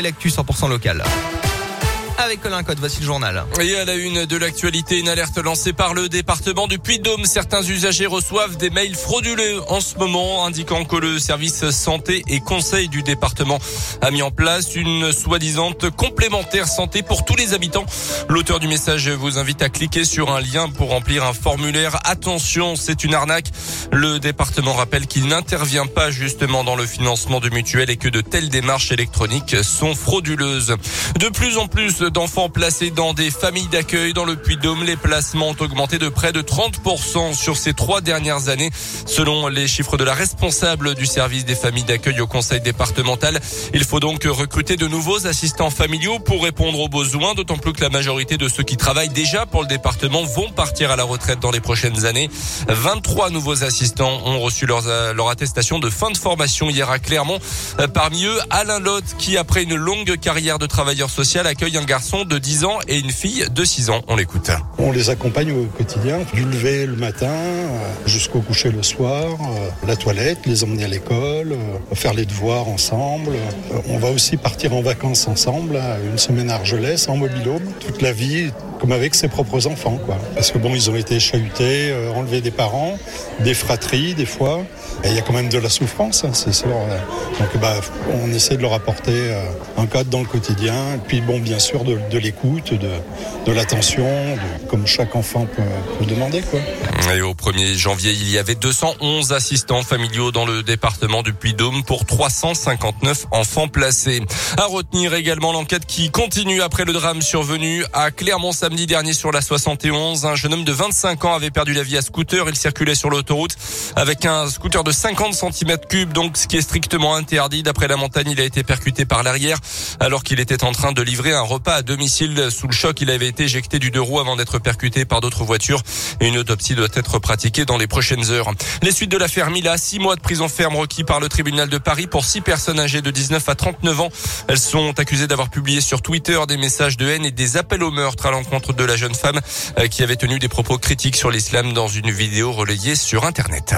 l'actu 100% local avec Colin Code. Voici le journal. Et à la une de l'actualité, une alerte lancée par le département du Puy-de-Dôme. Certains usagers reçoivent des mails frauduleux en ce moment, indiquant que le service santé et conseil du département a mis en place une soi-disant complémentaire santé pour tous les habitants. L'auteur du message vous invite à cliquer sur un lien pour remplir un formulaire. Attention, c'est une arnaque. Le département rappelle qu'il n'intervient pas justement dans le financement de mutuelles et que de telles démarches électroniques sont frauduleuses. De plus en plus d'enfants placés dans des familles d'accueil dans le Puy-de-Dôme. Les placements ont augmenté de près de 30% sur ces trois dernières années, selon les chiffres de la responsable du service des familles d'accueil au conseil départemental. Il faut donc recruter de nouveaux assistants familiaux pour répondre aux besoins, d'autant plus que la majorité de ceux qui travaillent déjà pour le département vont partir à la retraite dans les prochaines années. 23 nouveaux assistants ont reçu leur, leur attestation de fin de formation hier à Clermont. Parmi eux, Alain Lotte, qui après une longue carrière de travailleur social accueille un garçon de 10 ans et une fille de 6 ans. On l'écoute. On les accompagne au quotidien, du lever le matin euh, jusqu'au coucher le soir, euh, la toilette, les emmener à l'école, euh, faire les devoirs ensemble. On va aussi partir en vacances ensemble, une semaine à Argelès, en mobilhome, toute la vie comme avec ses propres enfants. Quoi. Parce que bon, ils ont été chahutés, enlevés des parents, des fratries des fois. Et il y a quand même de la souffrance. Hein, c'est, leur... Donc bah, on essaie de leur apporter un cadre dans le quotidien. Et puis bon, bien sûr, de, l'écoute, de, de l'attention, comme chaque enfant peut, demander. Quoi. Et au 1er janvier, il y avait 211 assistants familiaux dans le département du Puy-Dôme pour 359 enfants placés. À retenir également l'enquête qui continue après le drame survenu à Clermont samedi dernier sur la 71. Un jeune homme de 25 ans avait perdu la vie à scooter. Il circulait sur l'autoroute avec un scooter de 50 cm3, donc ce qui est strictement interdit. D'après la montagne, il a été percuté par l'arrière alors qu'il était en train de livrer un repas à domicile. Sous le choc, il avait été éjecté du deux roues avant d'être percuté par d'autres voitures. Une autopsie doit être pratiquée dans les prochaines heures. Les suites de l'affaire Mila, six mois de prison ferme requis par le tribunal de Paris pour six personnes âgées de 19 à 39 ans. Elles sont accusées d'avoir publié sur Twitter des messages de haine et des appels au meurtre à l'encontre de la jeune femme euh, qui avait tenu des propos critiques sur l'islam dans une vidéo relayée sur Internet.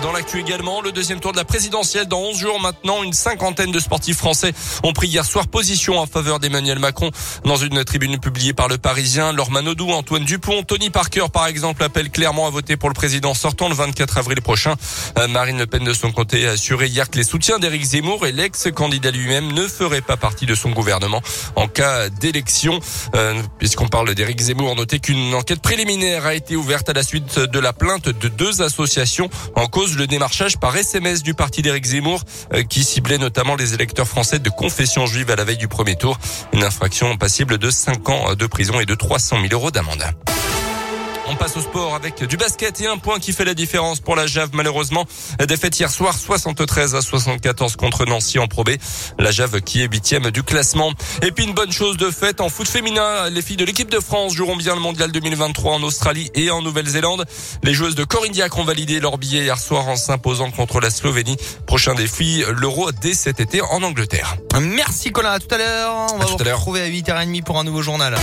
Dans l'actu également, le deuxième tour de la présidentielle dans 11 jours maintenant, une cinquantaine de sportifs français ont pris hier soir position en faveur d'Emmanuel Macron dans une tribune publiée par le Parisien. Laure Manodou, Antoine Dupont, Tony Parker par exemple appellent clairement à voter pour le président sortant le 24 avril prochain. Euh, Marine Le Pen de son côté a assuré hier que les soutiens d'Éric Zemmour et l'ex-candidat lui-même ne feraient pas partie de son gouvernement en cas d'élection. Euh, puisqu'on parle d'Éric Zemmour, notez qu'une enquête préliminaire a été ouverte à la suite de la plainte de deux associations en cause le démarchage par SMS du parti d'Éric Zemmour euh, qui ciblait notamment les électeurs français de confession juive à la veille du premier tour. Une infraction passible de 5 ans de prison et de 300 000 euros d'amende. On passe au sport avec du basket et un point qui fait la différence pour la Jave malheureusement. Défaite hier soir 73 à 74 contre Nancy en Pro B. La Jave qui est huitième du classement. Et puis une bonne chose de fait en foot féminin, les filles de l'équipe de France joueront bien le mondial 2023 en Australie et en Nouvelle-Zélande. Les joueuses de Corindiac ont validé leur billet hier soir en s'imposant contre la Slovénie. Prochain défi, l'Euro dès cet été en Angleterre. Merci Colin, à tout à l'heure. On va vous retrouver à 8h30 pour un nouveau journal.